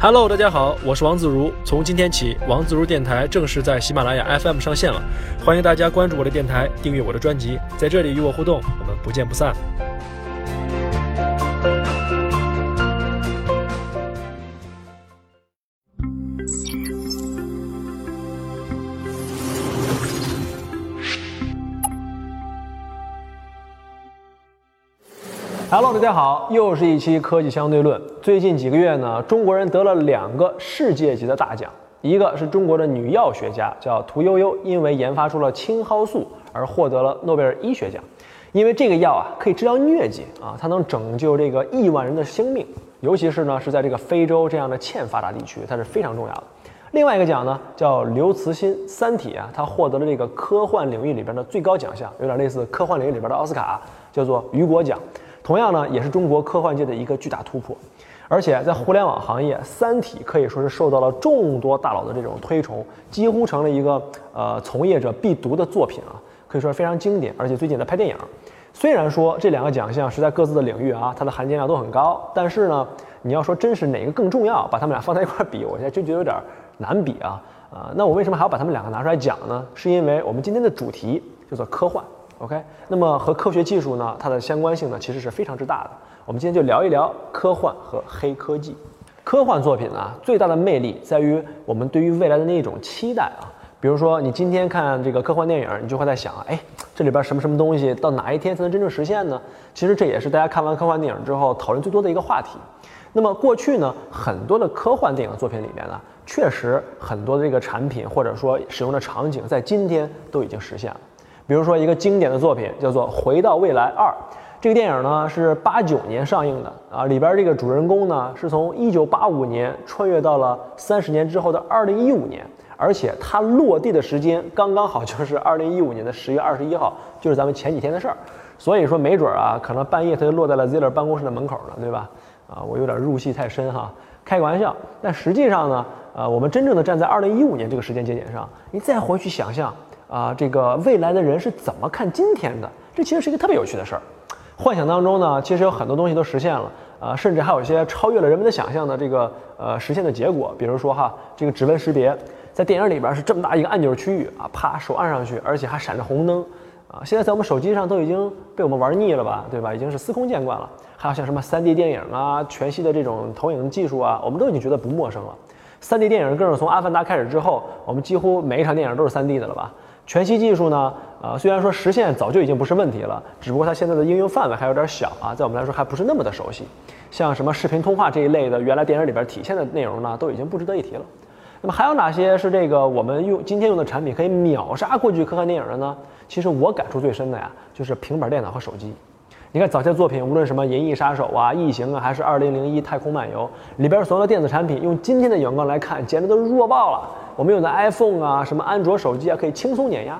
Hello，大家好，我是王自如。从今天起，王自如电台正式在喜马拉雅 FM 上线了，欢迎大家关注我的电台，订阅我的专辑，在这里与我互动，我们不见不散。Hello，大家好，又是一期科技相对论。最近几个月呢，中国人得了两个世界级的大奖，一个是中国的女药学家叫屠呦呦，因为研发出了青蒿素而获得了诺贝尔医学奖。因为这个药啊可以治疗疟疾啊，它能拯救这个亿万人的生命，尤其是呢是在这个非洲这样的欠发达地区，它是非常重要的。另外一个奖呢叫刘慈欣，《三体》啊，他获得了这个科幻领域里边的最高奖项，有点类似科幻领域里边的奥斯卡，叫做雨果奖。同样呢，也是中国科幻界的一个巨大突破，而且在互联网行业，《三体》可以说是受到了众多大佬的这种推崇，几乎成了一个呃从业者必读的作品啊，可以说是非常经典。而且最近在拍电影，虽然说这两个奖项是在各自的领域啊，它的含金量都很高，但是呢，你要说真是哪个更重要，把他们俩放在一块比，我现在就觉得有点难比啊啊！那我为什么还要把他们两个拿出来讲呢？是因为我们今天的主题叫做科幻。OK，那么和科学技术呢，它的相关性呢，其实是非常之大的。我们今天就聊一聊科幻和黑科技。科幻作品呢，最大的魅力在于我们对于未来的那一种期待啊。比如说，你今天看这个科幻电影，你就会在想，哎，这里边什么什么东西，到哪一天才能真正实现呢？其实这也是大家看完科幻电影之后讨论最多的一个话题。那么过去呢，很多的科幻电影作品里面呢，确实很多的这个产品或者说使用的场景，在今天都已经实现了。比如说一个经典的作品叫做《回到未来二》，这个电影呢是八九年上映的啊，里边这个主人公呢是从一九八五年穿越到了三十年之后的二零一五年，而且它落地的时间刚刚好就是二零一五年的十月二十一号，就是咱们前几天的事儿。所以说没准啊，可能半夜他就落在了 Ziller 办公室的门口了，对吧？啊，我有点入戏太深哈，开个玩笑。但实际上呢，呃，我们真正的站在二零一五年这个时间节点上，你再回去想象。啊，这个未来的人是怎么看今天的？这其实是一个特别有趣的事儿。幻想当中呢，其实有很多东西都实现了，啊，甚至还有一些超越了人们的想象的这个呃实现的结果。比如说哈，这个指纹识别，在电影里边是这么大一个按钮区域啊，啪手按上去，而且还闪着红灯，啊，现在在我们手机上都已经被我们玩腻了吧，对吧？已经是司空见惯了。还有像什么 3D 电影啊，全息的这种投影技术啊，我们都已经觉得不陌生了。3D 电影更是从《阿凡达》开始之后，我们几乎每一场电影都是 3D 的了吧？全息技术呢？呃，虽然说实现早就已经不是问题了，只不过它现在的应用范围还有点小啊，在我们来说还不是那么的熟悉。像什么视频通话这一类的，原来电影里边体现的内容呢，都已经不值得一提了。那么还有哪些是这个我们用今天用的产品可以秒杀过去科幻电影的呢？其实我感触最深的呀，就是平板电脑和手机。你看早些作品，无论什么《银翼杀手》啊、《异形》啊，还是《二零零一太空漫游》里边所有的电子产品，用今天的眼光来看，简直都弱爆了。我们用的 iPhone 啊，什么安卓手机啊，可以轻松碾压，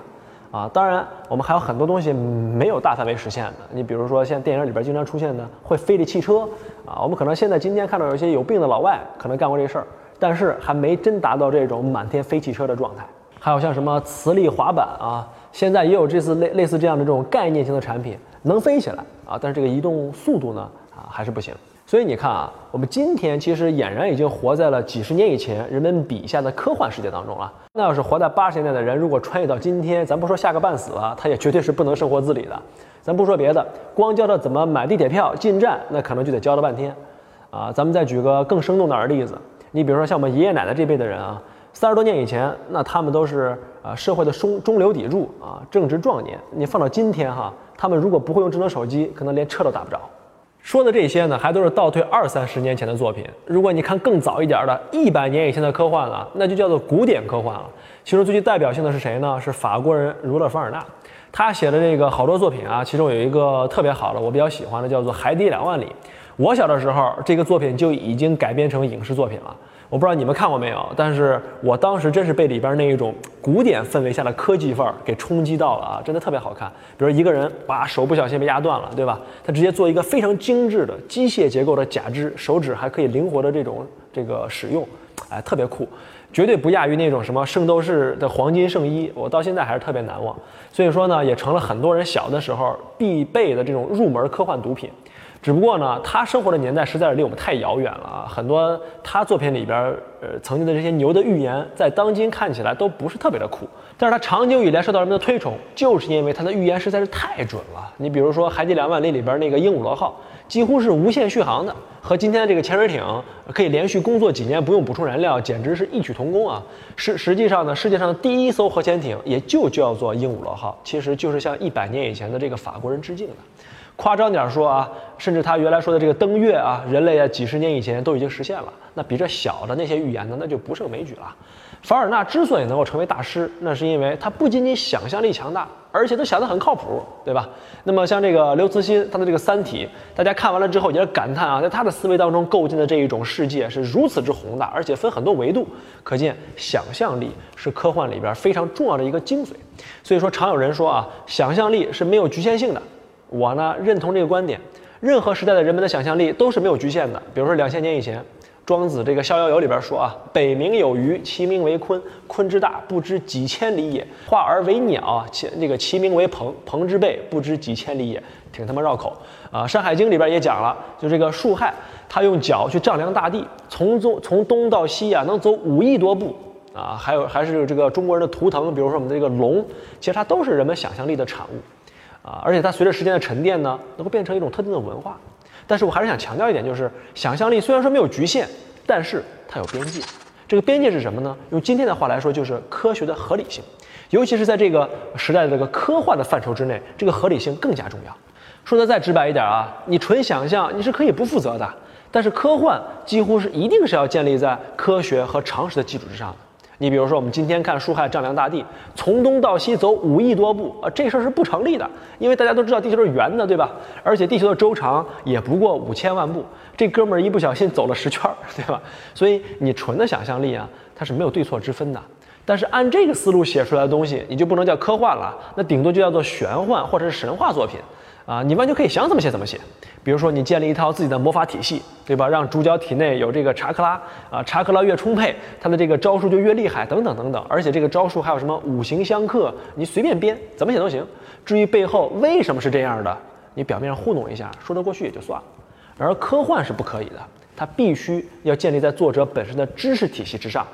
啊，当然我们还有很多东西没有大范围实现的。你比如说，像电影里边经常出现的会飞的汽车，啊，我们可能现在今天看到有一些有病的老外可能干过这事儿，但是还没真达到这种满天飞汽车的状态。还有像什么磁力滑板啊，现在也有这次类类似这样的这种概念型的产品能飞起来啊，但是这个移动速度呢，啊，还是不行。所以你看啊，我们今天其实俨然已经活在了几十年以前人们笔下的科幻世界当中了。那要是活在八十年代的人，如果穿越到今天，咱不说吓个半死了，他也绝对是不能生活自理的。咱不说别的，光教他怎么买地铁票、进站，那可能就得教了半天。啊，咱们再举个更生动的例子，你比如说像我们爷爷奶奶这辈的人啊，三十多年以前，那他们都是啊社会的中中流砥柱啊，正值壮年。你放到今天哈，他们如果不会用智能手机，可能连车都打不着。说的这些呢，还都是倒退二三十年前的作品。如果你看更早一点的，一百年以前的科幻了，那就叫做古典科幻了。其中最具代表性的是谁呢？是法国人儒勒·凡尔纳，他写的这个好多作品啊，其中有一个特别好的，我比较喜欢的，叫做《海底两万里》。我小的时候，这个作品就已经改编成影视作品了。我不知道你们看过没有，但是我当时真是被里边那一种古典氛围下的科技范儿给冲击到了啊，真的特别好看。比如一个人把手不小心被压断了，对吧？他直接做一个非常精致的机械结构的假肢，手指还可以灵活的这种这个使用，哎，特别酷，绝对不亚于那种什么圣斗士的黄金圣衣，我到现在还是特别难忘。所以说呢，也成了很多人小的时候必备的这种入门科幻读品。只不过呢，他生活的年代实在是离我们太遥远了啊！很多他作品里边，呃，曾经的这些牛的预言，在当今看起来都不是特别的酷。但是它长久以来受到人们的推崇，就是因为它的预言实在是太准了。你比如说《海底两万里》里边那个鹦鹉螺号，几乎是无限续航的，和今天的这个潜水艇可以连续工作几年不用补充燃料，简直是异曲同工啊！实实际上呢，世界上的第一艘核潜艇也就叫做鹦鹉螺号，其实就是向一百年以前的这个法国人致敬的。夸张点说啊，甚至他原来说的这个登月啊，人类啊几十年以前都已经实现了。那比这小的那些预预言呢，那就不胜枚举了。凡尔纳之所以能够成为大师，那是因为他不仅仅想象力强大，而且都想得很靠谱，对吧？那么像这个刘慈欣他的这个《三体》，大家看完了之后也是感叹啊，在他的思维当中构建的这一种世界是如此之宏大，而且分很多维度，可见想象力是科幻里边非常重要的一个精髓。所以说，常有人说啊，想象力是没有局限性的。我呢认同这个观点，任何时代的人们的想象力都是没有局限的。比如说两千年以前，庄子这个《逍遥游》里边说啊：“北冥有鱼，其名为鲲。鲲之大，不知几千里也。化而为鸟，其那个其名为鹏。鹏之背，不知几千里也。”挺他妈绕口啊！《山海经》里边也讲了，就这个树亥，他用脚去丈量大地，从中从东到西啊，能走五亿多步啊。还有还是这个中国人的图腾，比如说我们的这个龙，其实它都是人们想象力的产物。啊，而且它随着时间的沉淀呢，能够变成一种特定的文化。但是我还是想强调一点，就是想象力虽然说没有局限，但是它有边界。这个边界是什么呢？用今天的话来说，就是科学的合理性。尤其是在这个时代的这个科幻的范畴之内，这个合理性更加重要。说的再直白一点啊，你纯想象你是可以不负责的，但是科幻几乎是一定是要建立在科学和常识的基础之上的。你比如说，我们今天看书海丈量大地，从东到西走五亿多步啊，这事儿是不成立的，因为大家都知道地球是圆的，对吧？而且地球的周长也不过五千万步，这哥们儿一不小心走了十圈，对吧？所以你纯的想象力啊，它是没有对错之分的。但是按这个思路写出来的东西，你就不能叫科幻了，那顶多就叫做玄幻或者是神话作品。啊，你完全可以想怎么写怎么写。比如说，你建立一套自己的魔法体系，对吧？让主角体内有这个查克拉啊，查克拉越充沛，他的这个招数就越厉害，等等等等。而且这个招数还有什么五行相克，你随便编，怎么写都行。至于背后为什么是这样的，你表面上糊弄一下，说得过去也就算了。而科幻是不可以的，它必须要建立在作者本身的知识体系之上。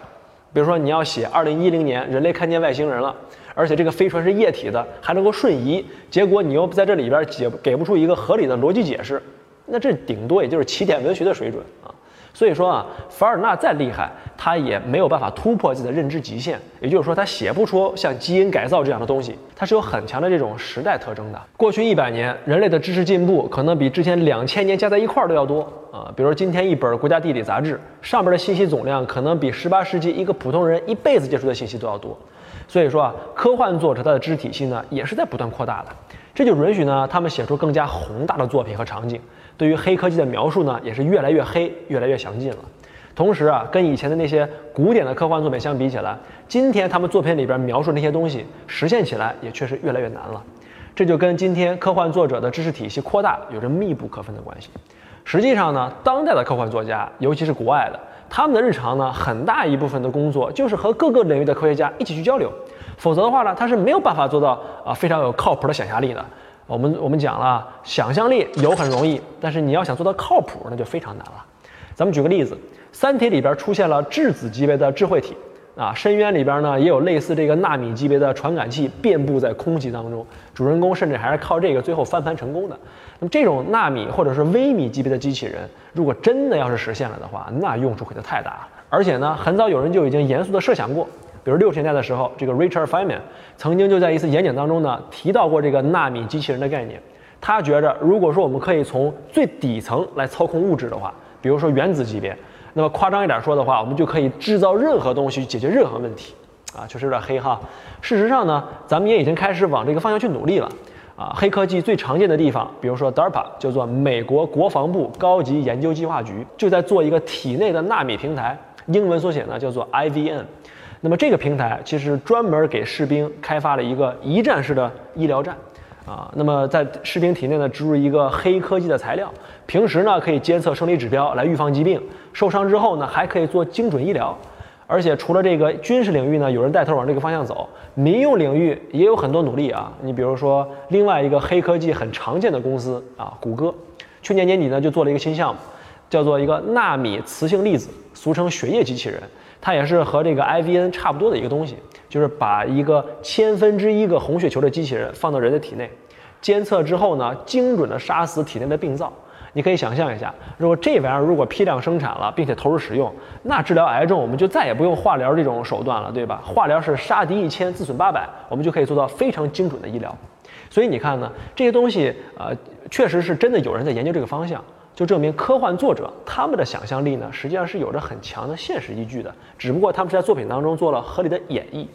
比如说，你要写二零一零年人类看见外星人了，而且这个飞船是液体的，还能够瞬移，结果你又在这里边解给不出一个合理的逻辑解释，那这顶多也就是起点文学的水准啊。所以说啊，凡尔纳再厉害，他也没有办法突破自己的认知极限。也就是说，他写不出像基因改造这样的东西，它是有很强的这种时代特征的。过去一百年，人类的知识进步可能比之前两千年加在一块儿都要多啊。比如，今天一本《国家地理》杂志上边的信息总量，可能比十八世纪一个普通人一辈子接触的信息都要多。所以说啊，科幻作者他的知识体系呢，也是在不断扩大的。这就允许呢，他们写出更加宏大的作品和场景。对于黑科技的描述呢，也是越来越黑，越来越详尽了。同时啊，跟以前的那些古典的科幻作品相比起来，今天他们作品里边描述那些东西，实现起来也确实越来越难了。这就跟今天科幻作者的知识体系扩大有着密不可分的关系。实际上呢，当代的科幻作家，尤其是国外的，他们的日常呢，很大一部分的工作就是和各个领域的科学家一起去交流。否则的话呢，他是没有办法做到啊非常有靠谱的想象力的。我们我们讲了，想象力有很容易，但是你要想做到靠谱，那就非常难了。咱们举个例子，《三体》里边出现了质子级别的智慧体啊，深渊里边呢也有类似这个纳米级别的传感器遍布在空气当中，主人公甚至还是靠这个最后翻盘成功的。那么这种纳米或者是微米级别的机器人，如果真的要是实现了的话，那用处可就太大了。而且呢，很早有人就已经严肃的设想过。比如六十年代的时候，这个 Richard Feynman 曾经就在一次演讲当中呢提到过这个纳米机器人的概念。他觉着，如果说我们可以从最底层来操控物质的话，比如说原子级别，那么夸张一点说的话，我们就可以制造任何东西，解决任何问题。啊，确实有点黑哈。事实上呢，咱们也已经开始往这个方向去努力了。啊，黑科技最常见的地方，比如说 DARPA，叫做美国国防部高级研究计划局，就在做一个体内的纳米平台，英文缩写呢叫做 IVN。那么这个平台其实专门给士兵开发了一个一站式的医疗站，啊，那么在士兵体内呢植入一个黑科技的材料，平时呢可以监测生理指标来预防疾病，受伤之后呢还可以做精准医疗，而且除了这个军事领域呢有人带头往这个方向走，民用领域也有很多努力啊。你比如说另外一个黑科技很常见的公司啊，谷歌。去年年底呢就做了一个新项目，叫做一个纳米磁性粒子，俗称血液机器人。它也是和这个 IVN 差不多的一个东西，就是把一个千分之一个红血球的机器人放到人的体内，监测之后呢，精准的杀死体内的病灶。你可以想象一下，如果这玩意儿如果批量生产了，并且投入使用，那治疗癌症我们就再也不用化疗这种手段了，对吧？化疗是杀敌一千，自损八百，我们就可以做到非常精准的医疗。所以你看呢，这些东西，呃，确实是真的有人在研究这个方向，就证明科幻作者他们的想象力呢，实际上是有着很强的现实依据的，只不过他们是在作品当中做了合理的演绎。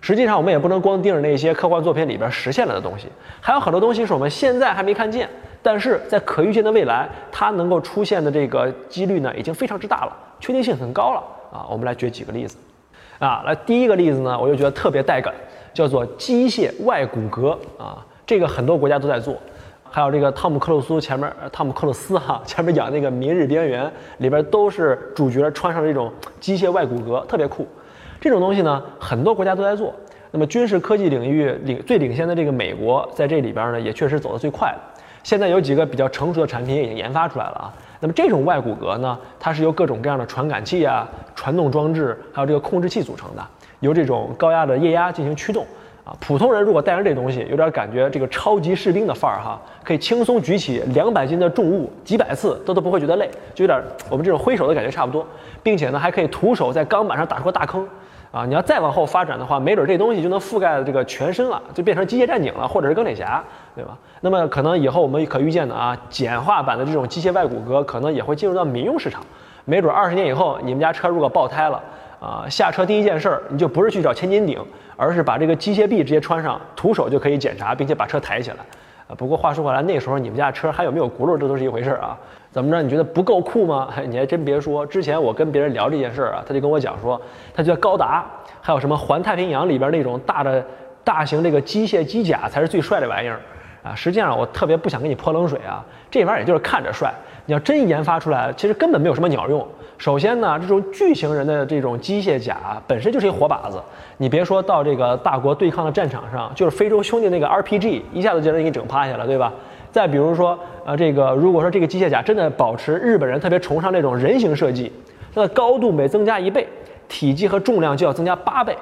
实际上，我们也不能光盯着那些科幻作品里边实现了的东西，还有很多东西是我们现在还没看见。但是在可预见的未来，它能够出现的这个几率呢，已经非常之大了，确定性很高了啊！我们来举几个例子，啊，来第一个例子呢，我就觉得特别带感，叫做机械外骨骼啊，这个很多国家都在做，还有这个汤姆克鲁斯前面，汤姆克鲁斯哈前面讲那个《明日边缘》里边都是主角穿上这种机械外骨骼，特别酷。这种东西呢，很多国家都在做。那么军事科技领域领最领先的这个美国，在这里边呢，也确实走得最快。现在有几个比较成熟的产品已经研发出来了啊。那么这种外骨骼呢，它是由各种各样的传感器啊、传动装置，还有这个控制器组成的，由这种高压的液压进行驱动啊。普通人如果带上这东西，有点感觉这个超级士兵的范儿哈，可以轻松举起两百斤的重物几百次都都不会觉得累，就有点我们这种挥手的感觉差不多，并且呢还可以徒手在钢板上打出个大坑。啊，你要再往后发展的话，没准这东西就能覆盖这个全身了，就变成机械战警了，或者是钢铁侠，对吧？那么可能以后我们可预见的啊，简化版的这种机械外骨骼可能也会进入到民用市场。没准二十年以后，你们家车如果爆胎了，啊，下车第一件事儿你就不是去找千斤顶，而是把这个机械臂直接穿上，徒手就可以检查，并且把车抬起来。啊，不过话说回来，那时候你们家车还有没有轱辘，这都是一回事儿啊。怎么着？你觉得不够酷吗？你还真别说，之前我跟别人聊这件事儿啊，他就跟我讲说，他觉得高达还有什么环太平洋里边那种大的大型这个机械机甲才是最帅的玩意儿啊。实际上我特别不想给你泼冷水啊，这玩意儿也就是看着帅，你要真研发出来，其实根本没有什么鸟用。首先呢，这种巨型人的这种机械甲本身就是一活靶子，你别说到这个大国对抗的战场上，就是非洲兄弟那个 RPG，一下子就能给你整趴下了，对吧？再比如说，呃，这个如果说这个机械甲真的保持日本人特别崇尚那种人形设计，它的高度每增加一倍，体积和重量就要增加八倍。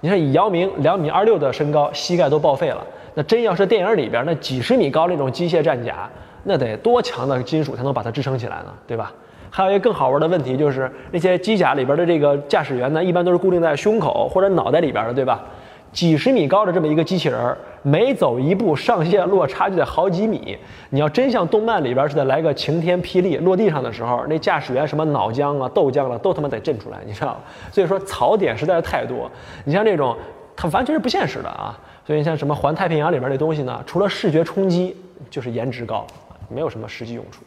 你看，以姚明两米二六的身高，膝盖都报废了。那真要是电影里边那几十米高那种机械战甲，那得多强的金属才能把它支撑起来呢？对吧？还有一个更好玩的问题就是，那些机甲里边的这个驾驶员呢，一般都是固定在胸口或者脑袋里边的，对吧？几十米高的这么一个机器人，每走一步上下落差就得好几米。你要真像动漫里边似的来个晴天霹雳，落地上的时候，那驾驶员什么脑浆啊、豆浆了都他妈得震出来，你知道吗？所以说槽点实在是太多。你像这种，它完全是不现实的啊。所以像什么环太平洋里边那东西呢，除了视觉冲击，就是颜值高，没有什么实际用处。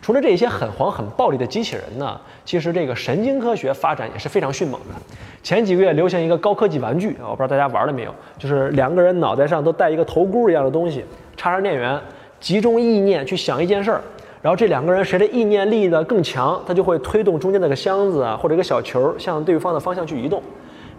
除了这些很黄很暴力的机器人呢，其实这个神经科学发展也是非常迅猛的。前几个月流行一个高科技玩具啊，我不知道大家玩了没有，就是两个人脑袋上都带一个头箍一样的东西，插上电源，集中意念去想一件事儿，然后这两个人谁的意念力的更强，他就会推动中间那个箱子啊或者一个小球向对方的方向去移动。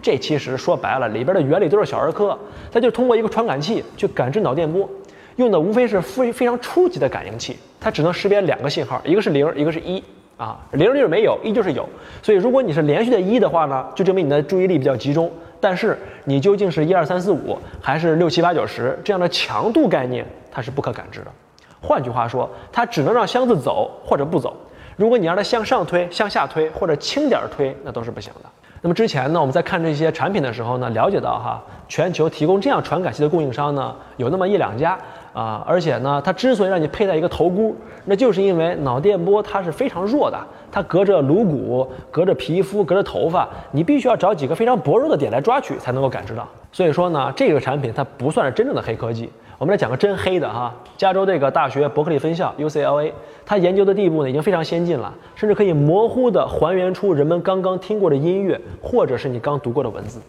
这其实说白了里边的原理都是小儿科，它就通过一个传感器去感知脑电波。用的无非是非非常初级的感应器，它只能识别两个信号，一个是零，一个是一啊，零就是没有，一就是有。所以如果你是连续的一的话呢，就证明你的注意力比较集中。但是你究竟是一二三四五还是六七八九十这样的强度概念，它是不可感知的。换句话说，它只能让箱子走或者不走。如果你让它向上推、向下推或者轻点推，那都是不行的。那么之前呢，我们在看这些产品的时候呢，了解到哈，全球提供这样传感器的供应商呢，有那么一两家。啊，而且呢，它之所以让你佩戴一个头箍，那就是因为脑电波它是非常弱的，它隔着颅骨、隔着皮肤、隔着头发，你必须要找几个非常薄弱的点来抓取才能够感知到。所以说呢，这个产品它不算是真正的黑科技。我们来讲个真黑的哈，加州这个大学伯克利分校 UCLA，它研究的地步呢已经非常先进了，甚至可以模糊的还原出人们刚刚听过的音乐，或者是你刚读过的文字，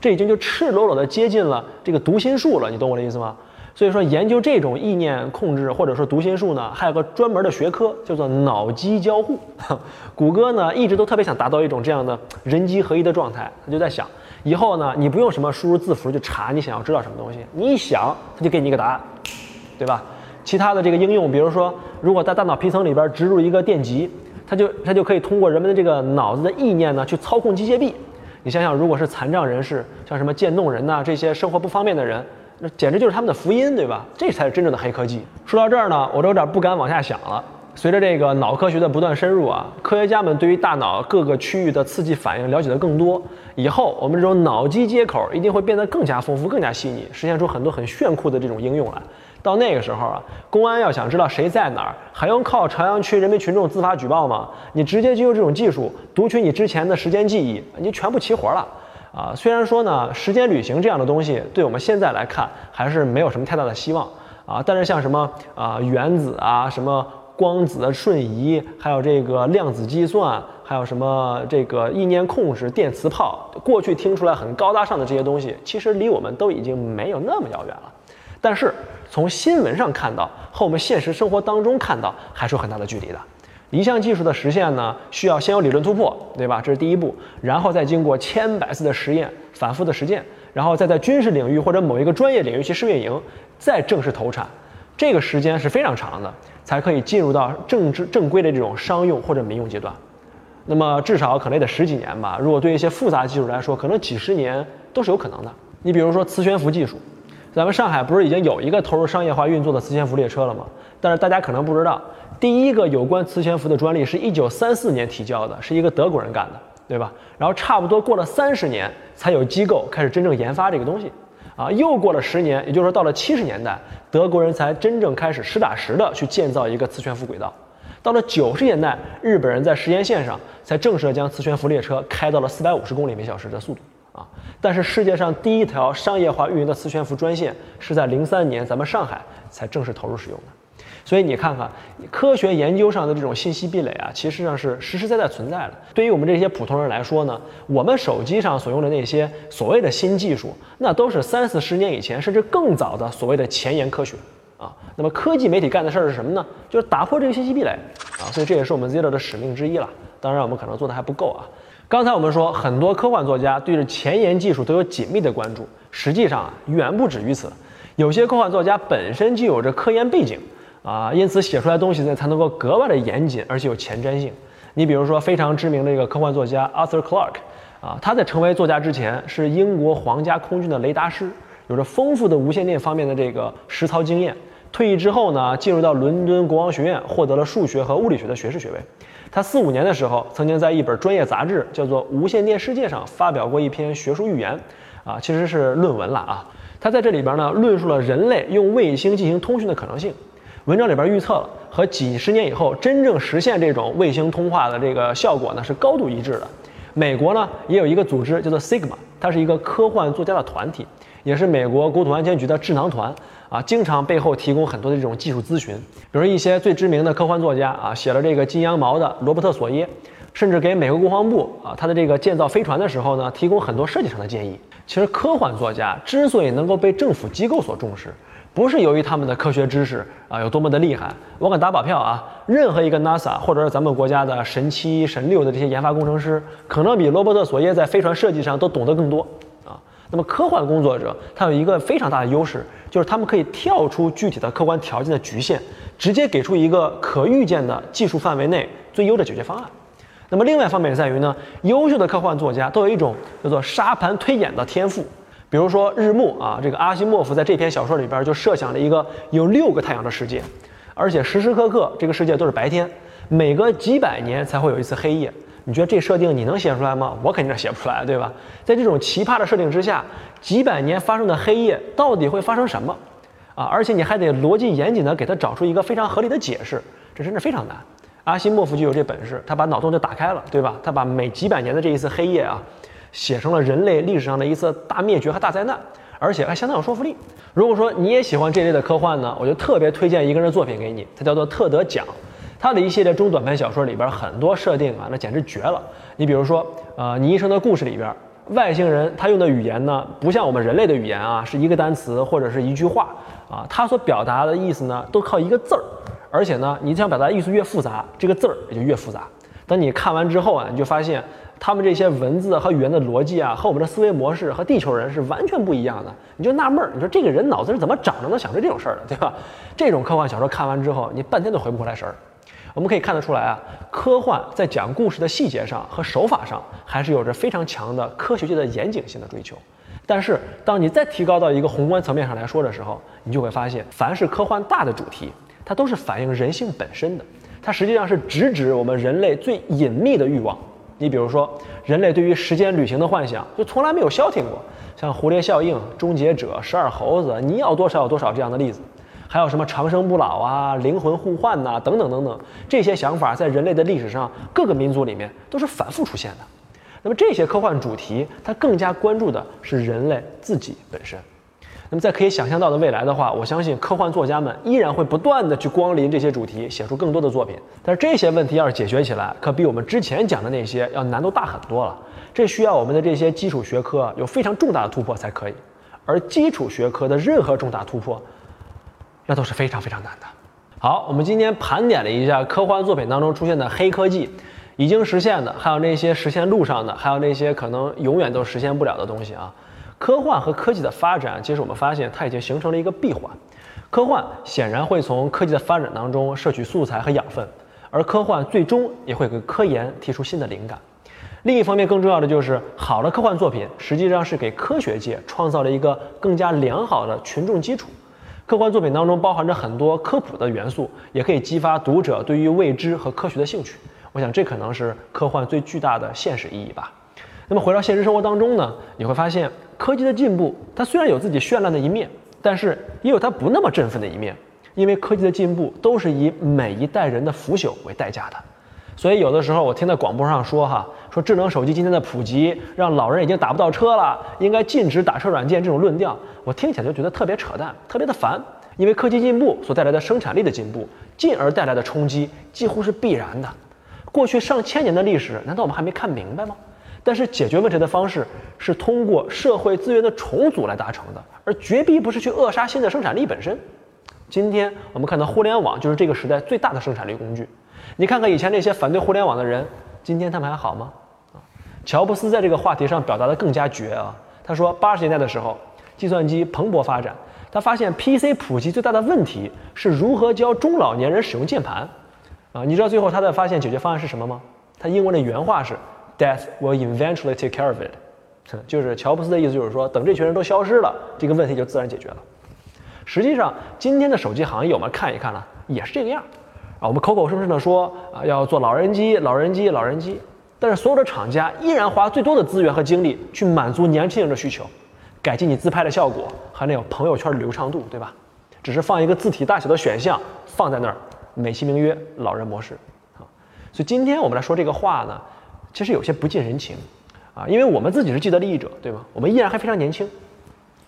这已经就赤裸裸的接近了这个读心术了，你懂我的意思吗？所以说，研究这种意念控制或者说读心术呢，还有个专门的学科叫做脑机交互。谷歌呢一直都特别想达到一种这样的人机合一的状态，他就在想，以后呢你不用什么输入字符去查你想要知道什么东西，你一想他就给你一个答案，对吧？其他的这个应用，比如说，如果在大脑皮层里边植入一个电极，它就它就可以通过人们的这个脑子的意念呢去操控机械臂。你想想，如果是残障人士，像什么渐冻人呐这些生活不方便的人，那简直就是他们的福音，对吧？这才是真正的黑科技。说到这儿呢，我都有点不敢往下想了。随着这个脑科学的不断深入啊，科学家们对于大脑各个区域的刺激反应了解的更多。以后我们这种脑机接口一定会变得更加丰富、更加细腻，实现出很多很炫酷的这种应用来。到那个时候啊，公安要想知道谁在哪儿，还用靠朝阳区人民群众自发举报吗？你直接就用这种技术读取你之前的时间记忆，你全部齐活了啊！虽然说呢，时间旅行这样的东西，对我们现在来看还是没有什么太大的希望啊。但是像什么啊原子啊什么。光子的瞬移，还有这个量子计算，还有什么这个意念控制、电磁炮，过去听出来很高大上的这些东西，其实离我们都已经没有那么遥远了。但是从新闻上看到和我们现实生活当中看到还是有很大的距离的。一项技术的实现呢，需要先有理论突破，对吧？这是第一步，然后再经过千百次的实验、反复的实践，然后再在军事领域或者某一个专业领域去试运营，再正式投产。这个时间是非常长的，才可以进入到正正正规的这种商用或者民用阶段。那么至少可能也得十几年吧。如果对一些复杂技术来说，可能几十年都是有可能的。你比如说磁悬浮技术，咱们上海不是已经有一个投入商业化运作的磁悬浮列车了吗？但是大家可能不知道，第一个有关磁悬浮的专利是一九三四年提交的，是一个德国人干的，对吧？然后差不多过了三十年，才有机构开始真正研发这个东西。啊，又过了十年，也就是说到了七十年代，德国人才真正开始实打实的去建造一个磁悬浮轨道。到了九十年代，日本人在实验线上才正式将磁悬浮列车开到了四百五十公里每小时的速度。啊，但是世界上第一条商业化运营的磁悬浮专线是在零三年咱们上海才正式投入使用的。所以你看看，科学研究上的这种信息壁垒啊，其实上是实实在在存在的。对于我们这些普通人来说呢，我们手机上所用的那些所谓的新技术，那都是三四十年以前甚至更早的所谓的前沿科学啊。那么科技媒体干的事儿是什么呢？就是打破这个信息壁垒啊。所以这也是我们 Zero 的使命之一了。当然，我们可能做的还不够啊。刚才我们说，很多科幻作家对着前沿技术都有紧密的关注，实际上啊，远不止于此。有些科幻作家本身就有着科研背景。啊，因此写出来东西呢才能够格外的严谨，而且有前瞻性。你比如说非常知名的一个科幻作家 Arthur Clarke，啊，他在成为作家之前是英国皇家空军的雷达师，有着丰富的无线电方面的这个实操经验。退役之后呢，进入到伦敦国王学院，获得了数学和物理学的学士学位。他四五年的时候，曾经在一本专业杂志叫做《无线电世界》上发表过一篇学术预言，啊，其实是论文了啊。他在这里边呢，论述了人类用卫星进行通讯的可能性。文章里边预测了和几十年以后真正实现这种卫星通话的这个效果呢是高度一致的。美国呢也有一个组织叫做 Sigma，它是一个科幻作家的团体，也是美国国土安全局的智囊团啊，经常背后提供很多的这种技术咨询。比如一些最知名的科幻作家啊，写了这个《金羊毛》的罗伯特·索耶，甚至给美国国防部啊，他的这个建造飞船的时候呢，提供很多设计上的建议。其实科幻作家之所以能够被政府机构所重视。不是由于他们的科学知识啊有多么的厉害，我敢打保票啊，任何一个 NASA 或者是咱们国家的神七、神六的这些研发工程师，可能比罗伯特·索耶在飞船设计上都懂得更多啊。那么科幻工作者他有一个非常大的优势，就是他们可以跳出具体的客观条件的局限，直接给出一个可预见的技术范围内最优的解决方案。那么另外一方面在于呢，优秀的科幻作家都有一种叫做沙盘推演的天赋。比如说日暮啊，这个阿西莫夫在这篇小说里边就设想了一个有六个太阳的世界，而且时时刻刻这个世界都是白天，每隔几百年才会有一次黑夜。你觉得这设定你能写出来吗？我肯定是写不出来，对吧？在这种奇葩的设定之下，几百年发生的黑夜到底会发生什么啊？而且你还得逻辑严谨的给他找出一个非常合理的解释，这真是非常难。阿西莫夫就有这本事，他把脑洞就打开了，对吧？他把每几百年的这一次黑夜啊。写成了人类历史上的一次大灭绝和大灾难，而且还相当有说服力。如果说你也喜欢这类的科幻呢，我就特别推荐一个人的作品给你，他叫做特德·奖。他的一系列中短篇小说里边很多设定啊，那简直绝了。你比如说，呃，你一生的故事里边，外星人他用的语言呢，不像我们人类的语言啊，是一个单词或者是一句话啊，他所表达的意思呢，都靠一个字儿。而且呢，你想表达意思越复杂，这个字儿也就越复杂。等你看完之后啊，你就发现。他们这些文字和语言的逻辑啊，和我们的思维模式和地球人是完全不一样的。你就纳闷儿，你说这个人脑子是怎么长着能想出这种事儿的，对吧？这种科幻小说看完之后，你半天都回不过来神儿。我们可以看得出来啊，科幻在讲故事的细节上和手法上，还是有着非常强的科学界的严谨性的追求。但是，当你再提高到一个宏观层面上来说的时候，你就会发现，凡是科幻大的主题，它都是反映人性本身的，它实际上是直指我们人类最隐秘的欲望。你比如说，人类对于时间旅行的幻想，就从来没有消停过。像蝴蝶效应、终结者、十二猴子，你要多少有多少这样的例子，还有什么长生不老啊、灵魂互换呐，等等等等，这些想法在人类的历史上各个民族里面都是反复出现的。那么这些科幻主题，它更加关注的是人类自己本身。那么在可以想象到的未来的话，我相信科幻作家们依然会不断的去光临这些主题，写出更多的作品。但是这些问题要是解决起来，可比我们之前讲的那些要难度大很多了。这需要我们的这些基础学科有非常重大的突破才可以。而基础学科的任何重大突破，那都是非常非常难的。好，我们今天盘点了一下科幻作品当中出现的黑科技，已经实现的，还有那些实现路上的，还有那些可能永远都实现不了的东西啊。科幻和科技的发展，其实我们发现它已经形成了一个闭环。科幻显然会从科技的发展当中摄取素材和养分，而科幻最终也会给科研提出新的灵感。另一方面，更重要的就是好的科幻作品实际上是给科学界创造了一个更加良好的群众基础。科幻作品当中包含着很多科普的元素，也可以激发读者对于未知和科学的兴趣。我想这可能是科幻最巨大的现实意义吧。那么回到现实生活当中呢，你会发现科技的进步，它虽然有自己绚烂的一面，但是也有它不那么振奋的一面。因为科技的进步都是以每一代人的腐朽为代价的，所以有的时候我听在广播上说哈，说智能手机今天的普及让老人已经打不到车了，应该禁止打车软件这种论调，我听起来就觉得特别扯淡，特别的烦。因为科技进步所带来的生产力的进步，进而带来的冲击几乎是必然的。过去上千年的历史，难道我们还没看明白吗？但是解决问题的方式是通过社会资源的重组来达成的，而绝逼不是去扼杀新的生产力本身。今天我们看到互联网就是这个时代最大的生产力工具。你看看以前那些反对互联网的人，今天他们还好吗？啊，乔布斯在这个话题上表达的更加绝啊。他说，八十年代的时候，计算机蓬勃发展，他发现 PC 普及最大的问题是如何教中老年人使用键盘。啊，你知道最后他的发现解决方案是什么吗？他英文的原话是。Death will eventually take care of it，就是乔布斯的意思，就是说等这群人都消失了，这个问题就自然解决了。实际上，今天的手机行业我们看一看呢，也是这个样啊。我们口口声声的说啊要做老人机、老人机、老人机，但是所有的厂家依然花最多的资源和精力去满足年轻人的需求，改进你自拍的效果和那个朋友圈的流畅度，对吧？只是放一个字体大小的选项放在那儿，美其名曰老人模式啊。所以今天我们来说这个话呢。其实有些不近人情，啊，因为我们自己是既得利益者，对吗？我们依然还非常年轻，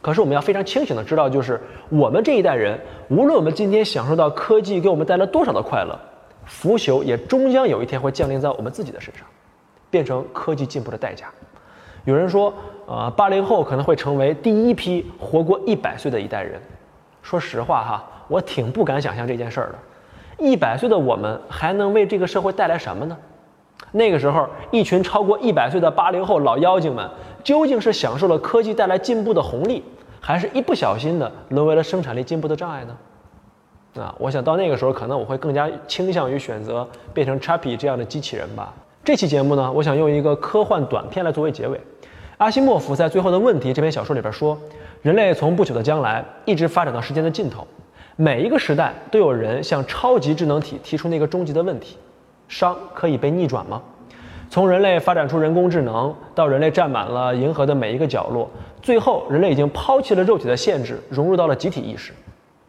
可是我们要非常清醒的知道，就是我们这一代人，无论我们今天享受到科技给我们带来多少的快乐，腐朽也终将有一天会降临在我们自己的身上，变成科技进步的代价。有人说，呃，八零后可能会成为第一批活过一百岁的一代人。说实话哈，我挺不敢想象这件事儿的。一百岁的我们还能为这个社会带来什么呢？那个时候，一群超过一百岁的八零后老妖精们，究竟是享受了科技带来进步的红利，还是一不小心的沦为了生产力进步的障碍呢？啊，我想到那个时候，可能我会更加倾向于选择变成 Chappie 这样的机器人吧。这期节目呢，我想用一个科幻短片来作为结尾。阿西莫夫在《最后的问题》这篇小说里边说，人类从不久的将来一直发展到时间的尽头，每一个时代都有人向超级智能体提出那个终极的问题。熵可以被逆转吗？从人类发展出人工智能，到人类占满了银河的每一个角落，最后人类已经抛弃了肉体的限制，融入到了集体意识。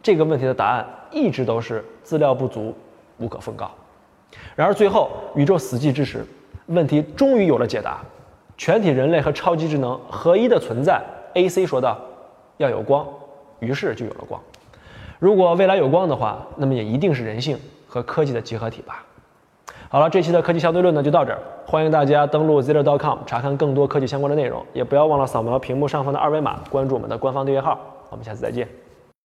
这个问题的答案一直都是资料不足，无可奉告。然而最后宇宙死寂之时，问题终于有了解答：全体人类和超级智能合一的存在。A.C. 说道：“要有光。”于是就有了光。如果未来有光的话，那么也一定是人性和科技的集合体吧。好了，这期的科技相对论呢就到这儿。欢迎大家登录 zero.com 查看更多科技相关的内容，也不要忘了扫描屏幕上方的二维码，关注我们的官方订阅号。我们下次再见。